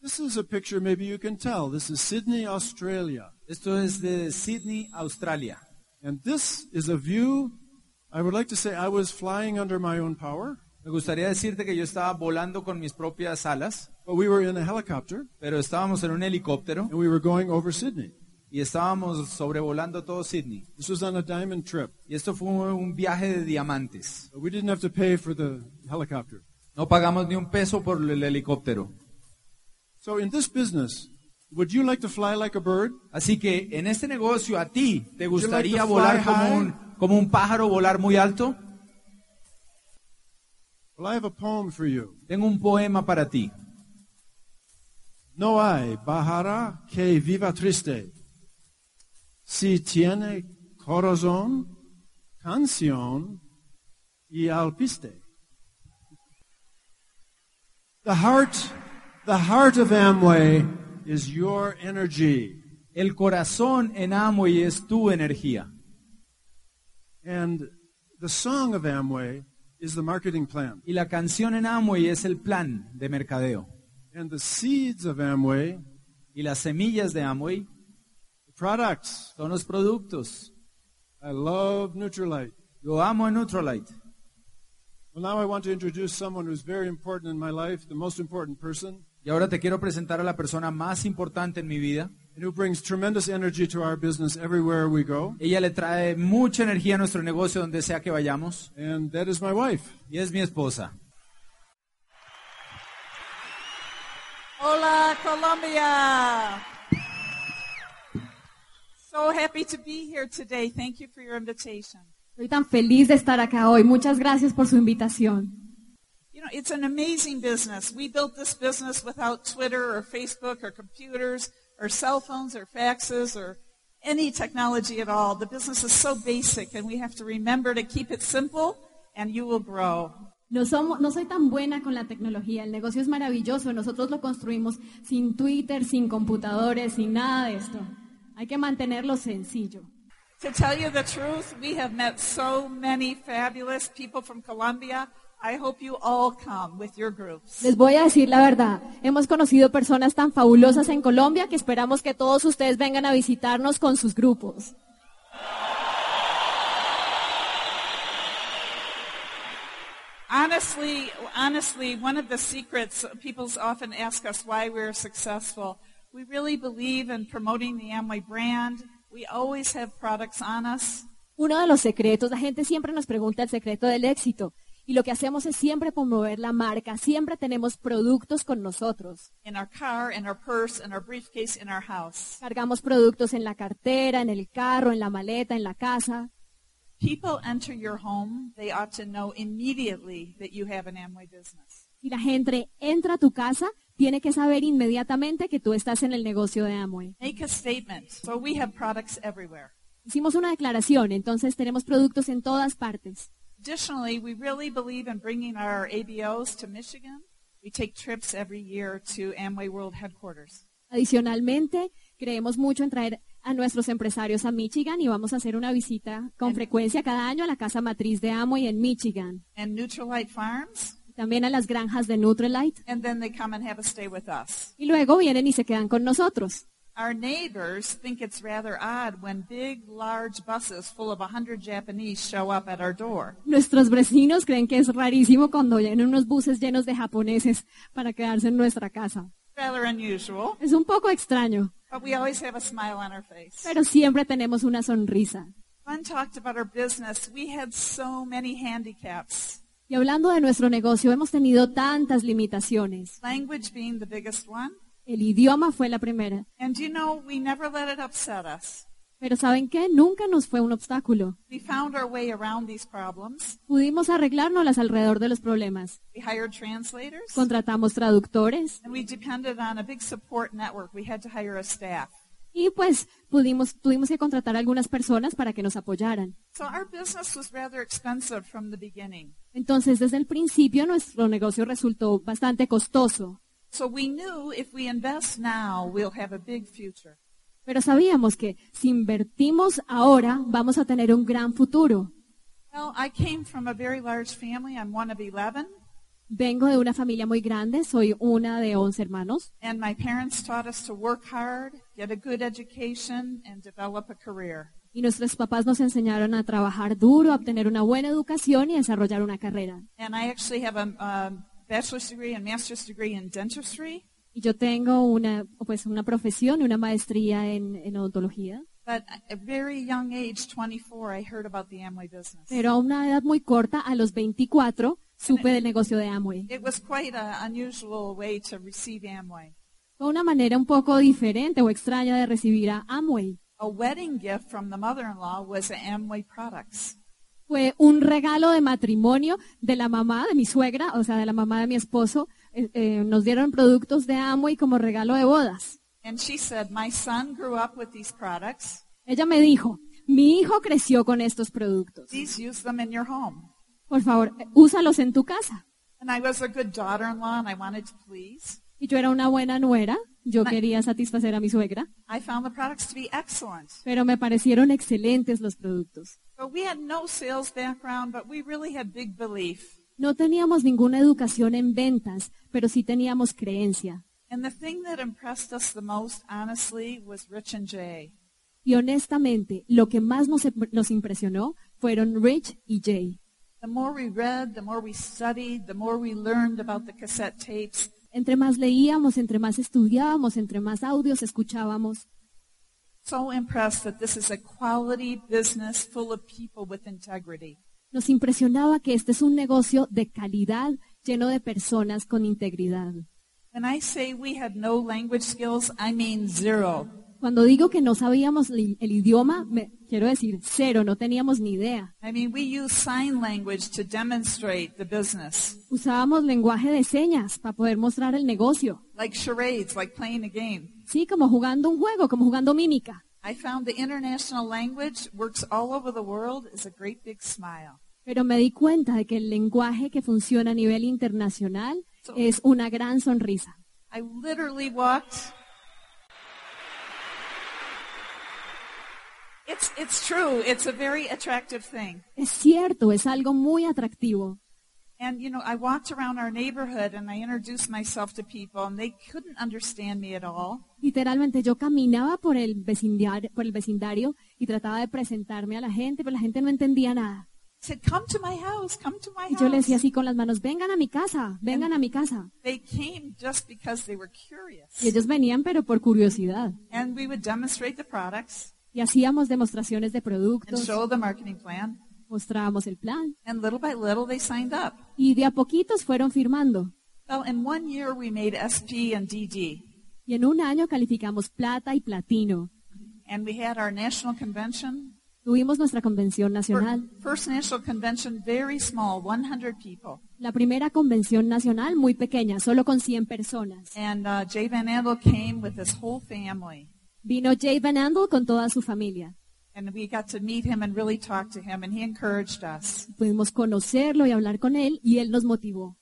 This is a picture maybe you can tell. This is Sydney, Australia. Esto es de Sydney, Australia. And this is a view, I would like to say I was flying under my own power, Me gustaría decirte que yo estaba volando con mis propias alas, but we were in a helicopter pero estábamos en un helicóptero and we were going over Sydney. y estábamos sobrevolando todo Sydney. This was on a diamond trip. Y esto fue un viaje de diamantes. But we didn't have to pay for the helicopter. No pagamos ni un peso por el helicóptero. So in this business, would you like to fly like a bird? Así que en este negocio, ¿a ti te like gustaría to volar como high? un, como un pájaro, volar muy alto? Well, I have a poem for you. Tengo un poema para ti. No hay bajara que viva triste. Si tiene corazón, canción y alpiste. The heart, the heart of Amway is your energy. El corazón en Amway es tu energía. And the song of Amway is the marketing plan. Y la canción en Amway es el plan de mercadeo. And the seeds of Amway, Y las semillas de Amway the products. son los productos. I love Neutralite. Yo amo a Neutralite. Well, now I want to introduce someone who's very important in my life, the most important person, Y ahora te quiero presentar a la persona más importante en mi vida. And who brings tremendous energy to our business everywhere we go. Ella le trae mucha energía a nuestro negocio donde sea que vayamos. And that is my wife. Y es mi esposa. Hola, Colombia. So happy to be here today. Thank you for your invitation. Estoy tan feliz de estar acá hoy. Muchas gracias por su invitación. You know, it's an amazing business. We built this business without Twitter or Facebook or computers or cell phones or faxes or any technology at all. The business is so basic and we have to remember to keep it simple and you will grow. No, somos, no soy tan buena con la tecnología. El negocio es maravilloso. Nosotros lo construimos sin Twitter, sin computadores, sin nada de esto. Hay que mantenerlo sencillo. To tell you the truth, we have met so many fabulous people from Colombia. I hope you all come with your groups. Les voy a decir la verdad. Hemos conocido personas tan fabulosas en Colombia que esperamos que todos ustedes vengan a visitarnos con sus grupos. Honestly, honestly, one of the secrets people often ask us why we're successful. We really believe in promoting the Amway brand. We always have products on us. Uno de los secretos, la gente siempre nos pregunta el secreto del éxito. Y lo que hacemos es siempre promover la marca. Siempre tenemos productos con nosotros. Cargamos productos en la cartera, en el carro, en la maleta, en la casa. People enter your home, they ought to know immediately that you have an Amway business. Si la gente entra a tu casa, tiene que saber inmediatamente que tú estás en el negocio de Amway. Make a statement. So we have products everywhere. Hicimos una declaración, entonces tenemos productos en todas partes. Additionally, we really believe in bringing our ABOs to Michigan. We take trips every year to Amway World Headquarters. Adicionalmente, creemos mucho en traer a nuestros empresarios a Michigan y vamos a hacer una visita con frecuencia cada año a la casa matriz de Amway en Michigan. And Neutralite Farms, también a las granjas de Nutrilite. and then they come and have a stay with us. Y luego vienen y se quedan con nosotros. Our neighbors think it's rather odd when big, large buses full of 100 Japanese show up at our door. Nuestros vecinos creen que es rarísimo cuando vienen unos buses llenos de japoneses para quedarse en nuestra casa. Rather unusual, Es un poco extraño, but we always have a smile on our face. pero siempre tenemos una sonrisa. Glenn talked about our business. We had so many handicaps, Y hablando de nuestro negocio, hemos tenido tantas limitaciones. language being the biggest one. El idioma fue la primera. And you know, we never let it upset us. Pero ¿saben qué? Nunca nos fue un obstáculo. We found our way around these problems. Pudimos arreglárnoslas alrededor de los problemas. We hired translators. Contratamos traductores And we depended on a big support network. We had to hire a staff. y pues pudimos, tuvimos que contratar a algunas personas para que nos apoyaran. So our business was rather expensive from the beginning. Entonces, desde el principio nuestro negocio resultó bastante costoso, So we knew if we invest now, we'll have a big future. pero sabíamos que si invertimos ahora vamos a tener un gran futuro. Well, I came from a very large family. I'm one of 11. Vengo de una familia muy grande, soy una de 11 hermanos And my parents taught us to work hard, get a good education, and develop a career. y nuestros papás nos enseñaron a trabajar duro, a obtener una buena educación y a desarrollar una carrera. And I actually have a, um bachelor's degree and master's degree in dentistry. Y yo tengo una, pues, una profesión una maestría en, en odontología, But at a very young age, 24, I heard about the Amway business. pero a una edad muy corta, a los 24, supe del negocio de Amway. It was quite an unusual way to receive Amway. Fue una manera un poco diferente o extraña de recibir a Amway. A wedding gift from the mother-in-law was Amway products. Fue un regalo de matrimonio de la mamá de mi suegra, o sea, de la mamá de mi esposo. Eh, eh, nos dieron productos de Amway como regalo de bodas. And she said, my son grew up with these products. Ella me dijo, mi hijo creció con estos productos. Please use them in your home. Por favor, eh, úsalos en tu casa. And I was a good daughter-in-law and I wanted to please. Y yo era una buena nuera, yo quería satisfacer a mi suegra, I found the products to be excellent. pero me parecieron excelentes los productos. But we had no sales background, but we really had big belief. No teníamos ninguna educación en ventas, pero sí teníamos creencia. And the thing that impressed us the most, honestly, was Rich and Jay. Y honestamente, lo que más nos, nos impresionó fueron Rich y Jay. The more we read, the more we studied, the more we learned about the cassette tapes. Entre más leíamos, entre más estudiábamos, entre más audios escuchábamos, So impressed that this is a quality business full of people with integrity. nos impresionaba que este es un negocio de calidad lleno de personas con integridad. When I say we had no language skills, I mean zero. Cuando digo que no sabíamos el idioma, me- quiero decir cero, no teníamos ni idea. I mean, we use sign language to demonstrate the business, Usábamos lenguaje de señas para poder mostrar el negocio. like charades, like playing a game. Sí, como jugando un juego, como jugando mímica. I found the international language works all over the world is a great big smile. Pero me di cuenta de que el lenguaje que funciona a nivel internacional es una gran sonrisa. I literally walked. It's, it's true. It's a very attractive thing. Es cierto, es algo muy atractivo. And, you know, I walked around our neighborhood and I introduced myself to people and they couldn't understand me at all. Literalmente yo caminaba por el vecindario, por el vecindario y trataba de presentarme a la gente, pero la gente no entendía nada. Said, come to my house, come to my Y yo le decía house. así con las manos, vengan a mi casa, vengan a mi casa. They came just because they were curious. Y ellos venían pero por curiosidad. And we would demonstrate the products Y hacíamos demostraciones de and productos, show the marketing plan. mostrábamos el plan. And little by little they signed up. Y de a poquitos fueron firmando. Well, in one year we made SP and DD. Y en un año calificamos plata y platino. And we had our national convention. Tuvimos nuestra convención nacional. First national convention, very small, 100 people. La primera convención nacional muy pequeña, solo con 100 personas. And uh, Jay Van Andel came with his whole family. Vino Jay Van Andel con toda su familia. And we got to meet him and really talk to him, and he encouraged us. Pudimos conocerlo y hablar con él y él nos motivó.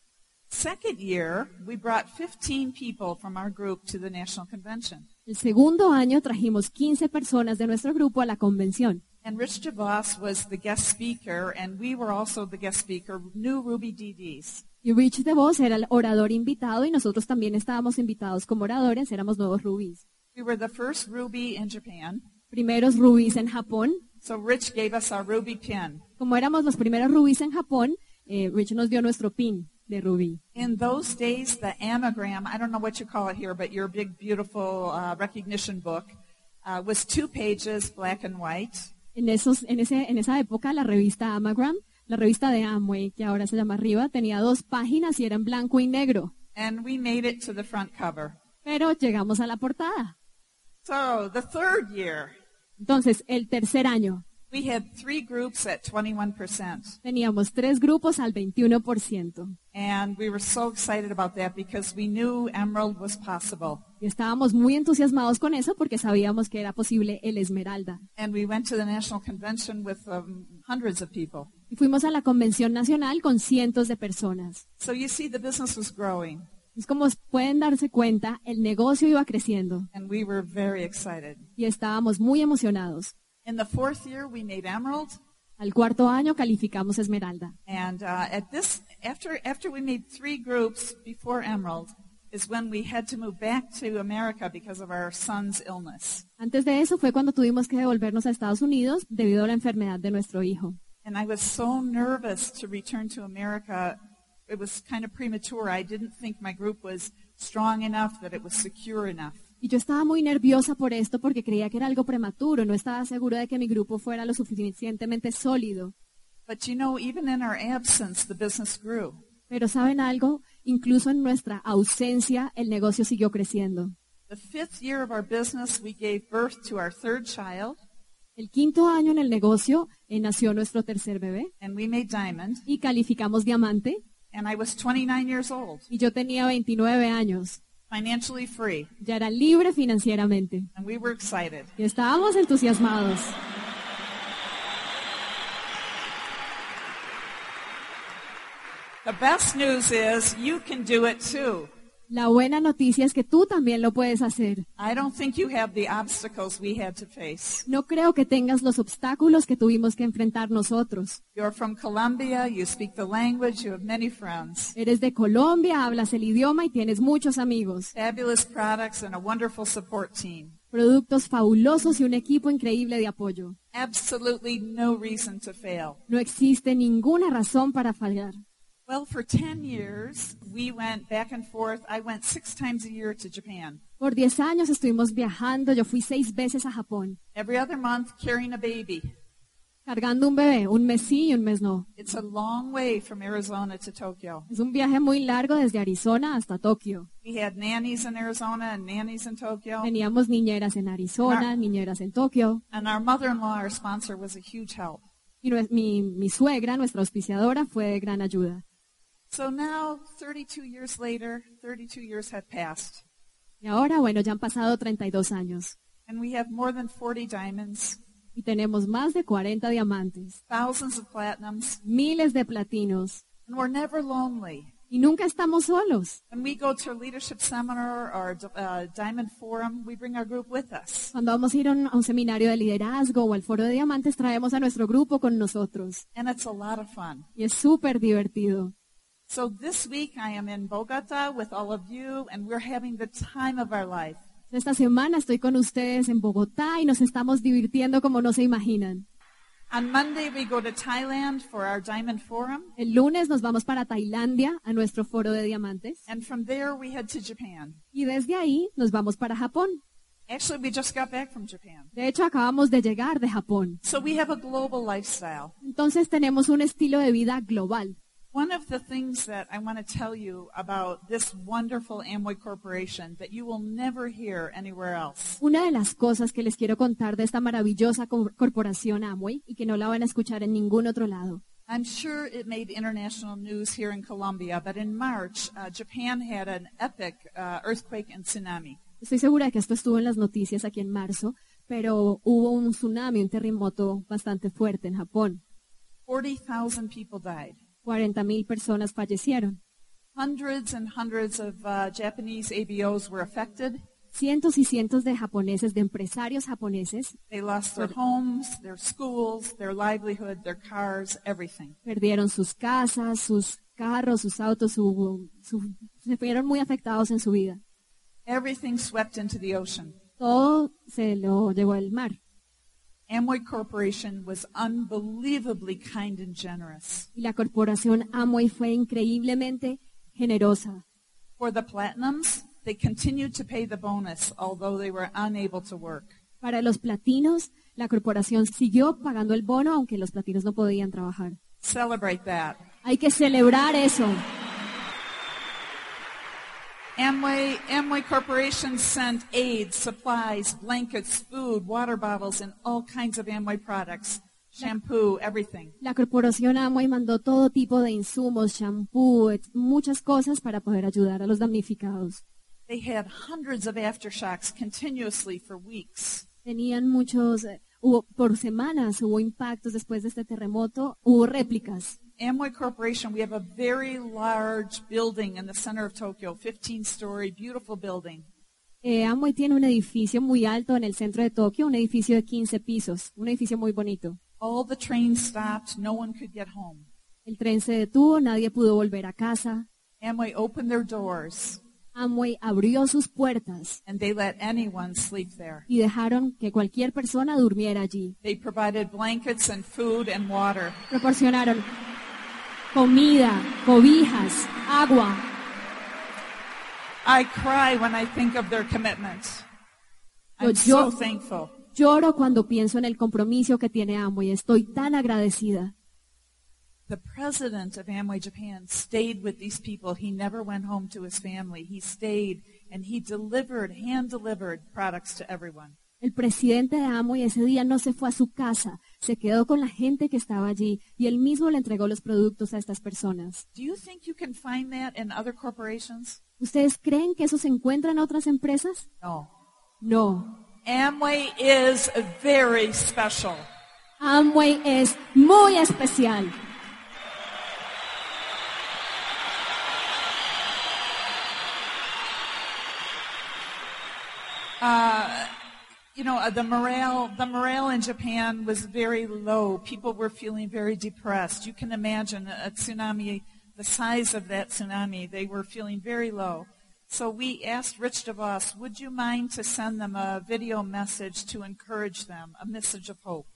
Second year, we brought 15 people from our group to the national convention. El segundo año trajimos 15 personas de nuestro grupo a la convención. And Rich DeVos was the guest speaker, and we were also the guest speaker, new Ruby DDs. Y Rich DeVos era el orador invitado y nosotros también estábamos invitados como oradores, éramos nuevos rubíes. We were the first ruby in Japan. Primeros rubíes en Japón. So Rich gave us our ruby pin. Como éramos los primeros rubíes en Japón, eh, Rich nos dio nuestro pin de rubí. In those days, the anagram, I don't know what you call it here, but your big, beautiful uh, recognition book, uh, was two pages, black and white. En, esos, en, ese, en esa época la revista Amagram, la revista de Amway, que ahora se llama Arriba, tenía dos páginas y era en blanco y negro. And we made it to the front cover. Pero llegamos a la portada. So the third year, Entonces, el tercer año, we had three groups at 21%. teníamos tres grupos al 21%. And we were so excited about that because we knew Emerald was possible. Y estábamos muy entusiasmados con eso porque sabíamos que era posible el Esmeralda. And we went to the national convention with um, hundreds of people. Y fuimos a la convención nacional con cientos de personas. So you see, the business was growing, Es como pueden darse cuenta, el negocio iba creciendo and we were very excited. y estábamos muy emocionados. In the fourth year, we made Emerald, Al cuarto año calificamos Esmeralda. and uh, at this, after after we made three groups before Emerald, is when we had to move back to America because of our son's illness. Antes de eso fue cuando tuvimos que devolvernos a Estados Unidos debido a la enfermedad de nuestro hijo. And I was so nervous to return to America. It was kind of premature. I didn't think my group was strong enough, that it was secure enough. Y yo estaba muy nerviosa por esto porque creía que era algo prematuro, no estaba segura de que mi grupo fuera lo suficientemente sólido. But you know, even in our absence, the business grew. Pero ¿saben algo? Incluso en nuestra ausencia el negocio siguió creciendo. The fifth year of our business, we gave birth to our third child, El quinto año en el negocio eh, nació nuestro tercer bebé and we made Diamond. y calificamos diamante And I was 29 years old, y yo tenía 29 años. financially free, Ya era libre financieramente and we were excited. y estábamos entusiasmados. The best news is you can do it too. La buena noticia es que tú también lo puedes hacer. I don't think you have the obstacles we had to face. No creo que tengas los obstáculos que tuvimos que enfrentar nosotros. You're from Colombia, you speak the language, you have many friends, Eres de Colombia, hablas el idioma y tienes muchos amigos. fabulous products, and a wonderful support team. Productos fabulosos y un equipo increíble de apoyo. Absolutely no reason to fail. No existe ninguna razón para fallar. Well, for 10 years, we went back and forth. I went six times a year to Japan. Por 10 años estuvimos viajando, yo fui seis veces a Japón, Every other month, carrying a baby. cargando un bebé, un mes sí y un mes no. It's a long way from Arizona to Tokyo. Es un viaje muy largo desde Arizona hasta Tokio. We had nannies in Arizona and nannies in Tokyo. Teníamos niñeras en Arizona, niñeras en Tokio. And our mother-in-law, our sponsor, was a huge help. Y nue- mi, mi suegra, nuestra auspiciadora, fue de gran ayuda. So now, 32 years later, 32 years have passed. Y ahora, bueno, ya han pasado 32 años. And we have more than 40 diamonds, Y tenemos más de 40 diamantes, thousands of platinums, miles de platinos. and we're never lonely. Y nunca estamos solos. When we go to a leadership seminar or a uh, diamond forum, we bring our group with us. Cuando vamos a ir a un, a un seminario de liderazgo o al foro de diamantes, traemos a nuestro grupo con nosotros. And it's a lot of fun. Y es súper divertido. So this week I am in Bogota with all of you, and we're having the time of our life. Esta semana estoy con ustedes en Bogotá y nos estamos divirtiendo como no se imaginan. On Monday, we go to Thailand for our Diamond Forum, El lunes nos vamos para Tailandia a nuestro foro de diamantes and from there, we head to Japan. y desde ahí nos vamos para Japón. Actually, we just got back from Japan. De hecho, acabamos de llegar de Japón. So we have a global lifestyle. Entonces tenemos un estilo de vida global. One of the things that I want to tell you about this wonderful Amway Corporation that you will never hear anywhere else Una de las cosas que les quiero contar de esta maravillosa co- corporación Amway y que no la van a escuchar en ningún otro lado. I'm sure it made international news here in Colombia, but in March, uh, Japan had an epic uh, earthquake and tsunami. Estoy segura de que esto estuvo en las noticias aquí en marzo, pero hubo un tsunami, un terremoto bastante fuerte en Japón. 40,000 people died. 40.000 personas fallecieron. Hundreds and hundreds of uh, Japanese ABOs were affected. Cientos y cientos de japoneses, de empresarios japoneses, They lost their homes, their schools, their livelihood, their cars, everything. perdieron sus casas, sus carros, sus autos, su- su- se vieron muy afectados en su vida. Everything swept into the ocean. Todo se lo llevó el mar. Amway Corporation was unbelievably kind and generous. Y la corporación Amway fue increíblemente generosa. For the platinums, they continued to pay the bonus, although they were unable to work. Para los platinos, la corporación siguió pagando el bono aunque los platinos no podían trabajar. Celebrate that. Hay que celebrar eso. Amway, Amway Corporation sent aid, supplies, blankets, food, water bottles, and all kinds of Amway products. Shampoo, everything. La corporación Amway mandó todo tipo de insumos, shampoo, muchas cosas para poder ayudar a los damnificados. They had hundreds of aftershocks continuously for weeks. Tenían muchos, eh, hubo, por semanas hubo impactos después de este terremoto, hubo réplicas. Amway Corporation, we have a very large building in the center of Tokyo, 15-story, beautiful building. Eh, Amway tiene un edificio muy alto en el centro de Tokio, un edificio de 15 pisos, un edificio muy bonito. All the trains stopped. No one could get home. El tren se detuvo, nadie pudo volver a casa. Amway opened their doors Amway abrió sus puertas and they let anyone sleep there. y dejaron que cualquier persona durmiera allí. They provided blankets and food and water. Proporcionaron comida, cobijas, agua. I cry when I think of their commitment. I'm so thankful. Lloro cuando pienso en el compromiso que tiene Amway. Estoy tan agradecida. The president of Amway Japan stayed with these people. He never went home to his family. He stayed and he delivered, hand delivered products to everyone. El presidente de Amway ese día no se fue a su casa, se quedó con la gente que estaba allí y él mismo le entregó los productos a estas personas. Do you think you can find that in other corporations? ¿Ustedes creen que eso se encuentra en otras empresas? No. No. Amway is very special. Amway es muy especial. You know, uh, the morale, the morale in Japan was very low. People were feeling very depressed. You can imagine a, tsunami, the size of that tsunami, they were feeling very low. So we asked Rich DeVos, would you mind to send them a video message to encourage them, a message of hope?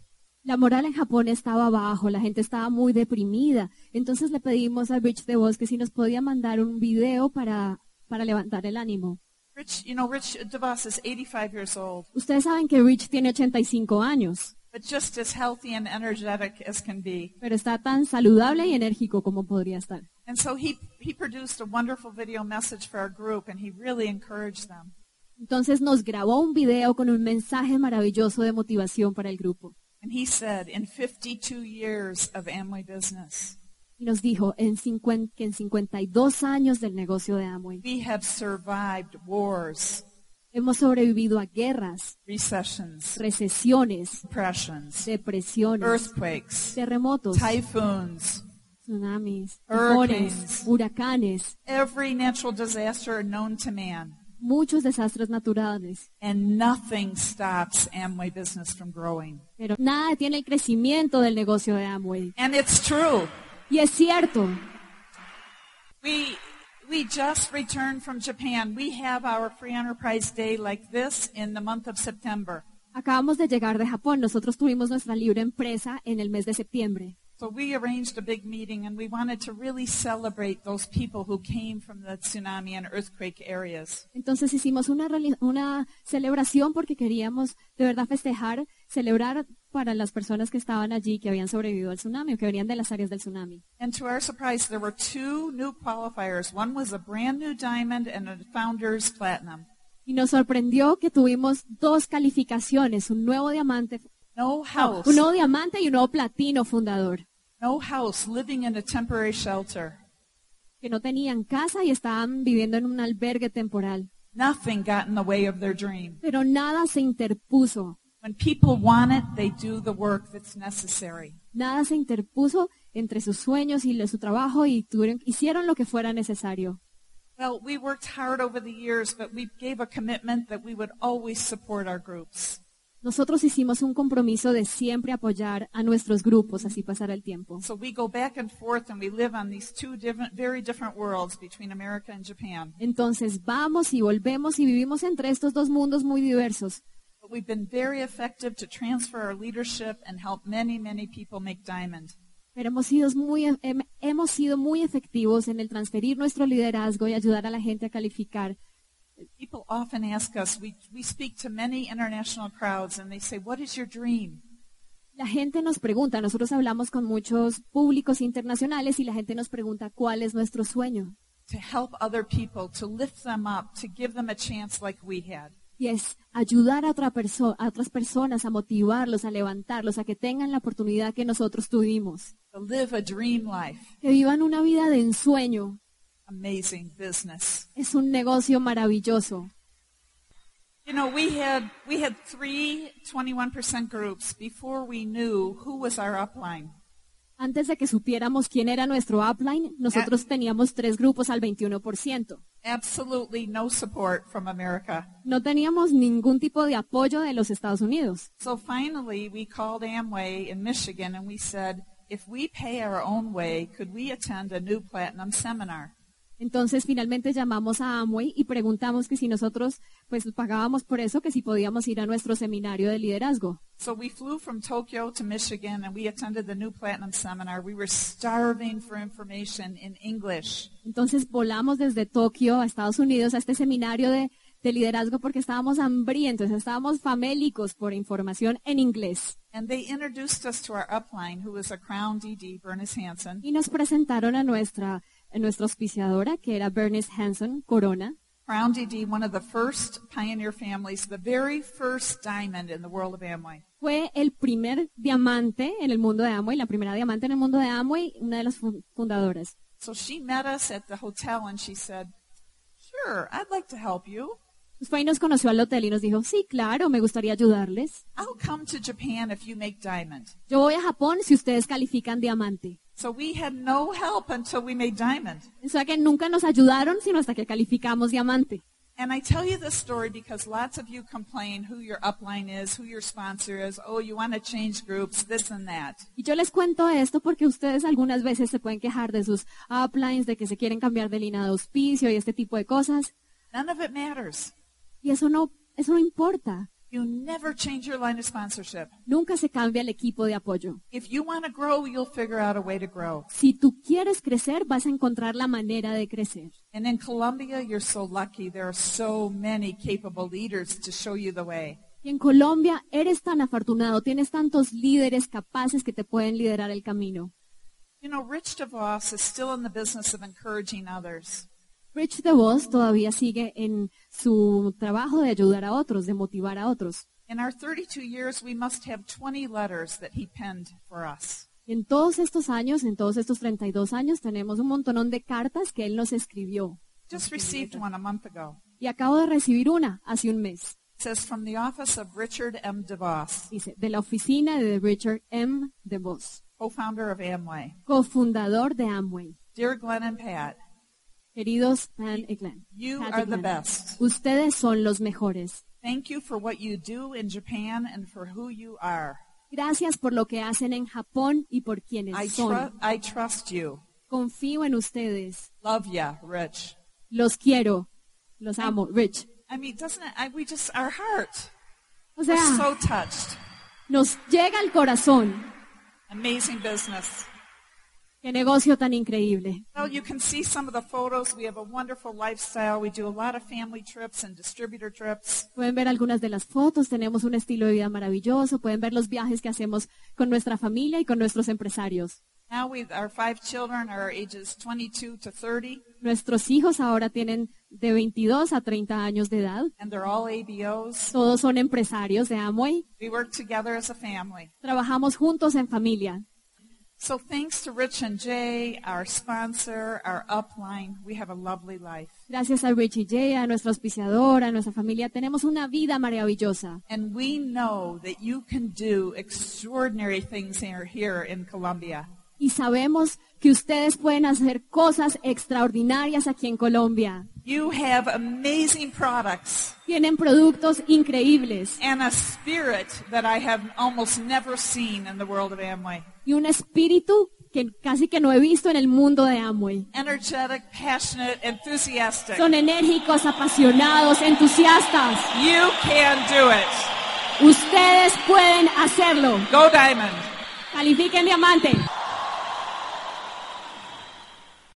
La moral en Japón estaba bajo, la gente estaba muy deprimida. Entonces le pedimos a Rich DeVos que si nos podía mandar un video para, para levantar el ánimo. Rich, you know, Rich DeVos is 85 years old, Ustedes saben que Rich tiene 85 años, but just as healthy and energetic as can be. pero está tan saludable y enérgico como podría estar. And so he, he produced a wonderful video message for our group, and he really encouraged them. Entonces nos grabó un video con un mensaje maravilloso de motivación para el grupo. And he said, in 52 years of Amway business, Y nos dijo en 50 que en 52 años del negocio de Amway we have survived wars, hemos sobrevivido a guerras, recessions, recesiones, depressions, depresiones, earthquakes, terremotos, typhoons, tsunamis, tifones, huracanes, every natural disaster known to man. muchos desastres naturales. And nothing stops Amway business from growing. Pero nada detiene el crecimiento del negocio de Amway. And it's true. Y es cierto, We, we just returned from Japan. We have our Free Enterprise Day like this in the month of September. acabamos de llegar de Japón. Nosotros tuvimos nuestra libre empresa en el mes de septiembre. So we arranged a big meeting and we wanted to really celebrate those people who came from the tsunami and earthquake areas. Entonces hicimos una, celebración porque queríamos de verdad festejar, celebrar para las personas que estaban allí, que habían sobrevivido al tsunami o que venían de las áreas del tsunami. And to our surprise, there were two new qualifiers. One was a brand new diamond and a founder's platinum. Y nos sorprendió que tuvimos dos calificaciones, un nuevo diamante, No house, un nuevo diamante y un nuevo platino fundador, no house living in a temporary shelter. que no tenían casa y estaban viviendo en un albergue temporal. Nothing got in the way of their dream. Pero nada se interpuso, When people want it, they do the work that's necessary. nada se interpuso entre sus sueños y su trabajo y tuvieron- hicieron lo que fuera necesario. Well, we worked hard over the years, but we gave a commitment that we would always support our groups. Nosotros hicimos un compromiso de siempre apoyar a nuestros grupos, así pasará el tiempo. So we go back and forth and we live on these two different, very different worlds between America and Japan. Entonces vamos y volvemos y vivimos entre estos dos mundos muy diversos. We've been very effective to transfer our leadership and help many, many people make diamond. Pero hemos sido, muy, hem- hemos sido muy efectivos en el transferir nuestro liderazgo y ayudar a la gente a calificar. People often ask us, we, we speak to many international crowds and they say, what is your dream? La gente nos pregunta, nosotros hablamos con muchos públicos internacionales y la gente nos pregunta cuál es nuestro sueño. To help other people, to lift them up, to give them a chance like we had. Y es ayudar a, otra perso- a otras personas, a motivarlos, a levantarlos, a que tengan la oportunidad que nosotros tuvimos. To live a dream life. Que vivan una vida de ensueño. Amazing business. Es un negocio maravilloso. You know, we had, we had three 21% groups before we knew who was our upline. Antes de que supiéramos quién era nuestro upline, nosotros teníamos tres grupos al 21%. Absolutely no support from America. No teníamos ningún tipo de apoyo de los Estados Unidos. So finally, we called Amway in Michigan and we said, if we pay our own way, could we attend a new platinum seminar? Entonces finalmente llamamos a Amway y preguntamos que si nosotros pues pagábamos por eso, que si podíamos ir a nuestro seminario de liderazgo. So we flew from Tokyo to Michigan and we attended the new platinum seminar. We were starving for information in English. Entonces volamos desde Tokio a Estados Unidos a este seminario de, de liderazgo porque estábamos hambrientos, estábamos famélicos por información en inglés. And they introduced us to our upline, who was a Crown DD, Bernice Hansen. Y nos presentaron a nuestra, nuestra auspiciadora, que era Bernice Hanson Corona. DD, one of the first pioneer families, the very first diamond in the world of Amway. Fue el primer diamante en el mundo de Amway, la primera diamante en el mundo de Amway, una de las fu- fundadoras. So she met us at the hotel and she said, Sure, I'd like to help you. Pues Fue y nos conoció al hotel y nos dijo, sí, claro, me gustaría ayudarles. I'll come to Japan if you make diamond. Yo voy a Japón si ustedes califican diamante. So we had no help until we made diamond. O sea que nunca nos ayudaron, sino hasta que calificamos diamante. And I tell you this story because lots of you complain who your upline is, who your sponsor is. Oh, you want to change groups, this and that. Y yo les cuento esto porque ustedes algunas veces se pueden quejar de sus uplines, de que se quieren cambiar de línea de auspicio y este tipo de cosas. None of it matters. Y eso no, eso no importa. You never change your line of sponsorship. Nunca se cambia el equipo de apoyo. If you want to grow, you'll figure out a way to grow. Si tú quieres crecer, vas a encontrar la manera de crecer. And in Colombia, you're so lucky. There are so many capable leaders to show you the way. Y en Colombia eres tan afortunado, tienes tantos líderes capaces que te pueden liderar el camino. You know, Rich DeVos is still in the business of encouraging others. Rich DeVos todavía sigue en su trabajo de ayudar a otros, de motivar a otros. In our 32 years, we must have 20 letters that he penned for us. En todos estos años, en todos estos 32 años, tenemos un montonón de cartas que él nos escribió. Just received one a month ago. Y acabo de recibir una hace un mes. It says, from the office of Richard M. DeVos, Dice, de la oficina de Richard M. DeVos, co-founder of Amway. cofundador de Amway. Dear Glenn and Pat, Queridos Pan y Glenn, you Pat y are the best. ustedes son los mejores. Thank you for what you do in Japan and for who you are. Gracias por lo que hacen en Japón y por quienes I, son. tru- I trust you. Confío en ustedes. Love ya, Rich. Los quiero. Los amo. Rich. I mean, doesn't it? I, we just, our heart. O We're sea, so touched. nos llega al corazón. Amazing business. Qué negocio tan increíble. Well, you can see some of the photos. We have a wonderful lifestyle. We do a lot of family trips and distributor trips. Pueden ver algunas de las fotos. Tenemos un estilo de vida maravilloso. Pueden ver los viajes que hacemos con nuestra familia y con nuestros empresarios. Now we, our five children are ages 22 to 30, Nuestros hijos ahora tienen de 22 a 30 años de edad. and they're all ABOs. Todos son empresarios de Amway. We work together as a family. Trabajamos juntos en familia. So thanks to Rich and Jay, our sponsor, our upline, we have a lovely life. Gracias a Rich y Jay, a nuestra auspiciadora, a nuestra familia, tenemos una vida maravillosa. And we know that you can do extraordinary things here, here in Colombia. Y sabemos que ustedes pueden hacer cosas extraordinarias aquí en Colombia. You have amazing products Tienen productos increíbles and a spirit that I have almost never seen in the world of Amway. y un espíritu que casi que no he visto en el mundo de Amway. Energetic, passionate, enthusiastic. Son enérgicos, apasionados, entusiastas. You can do it. Ustedes pueden hacerlo. Go Diamond. Califiquen diamante.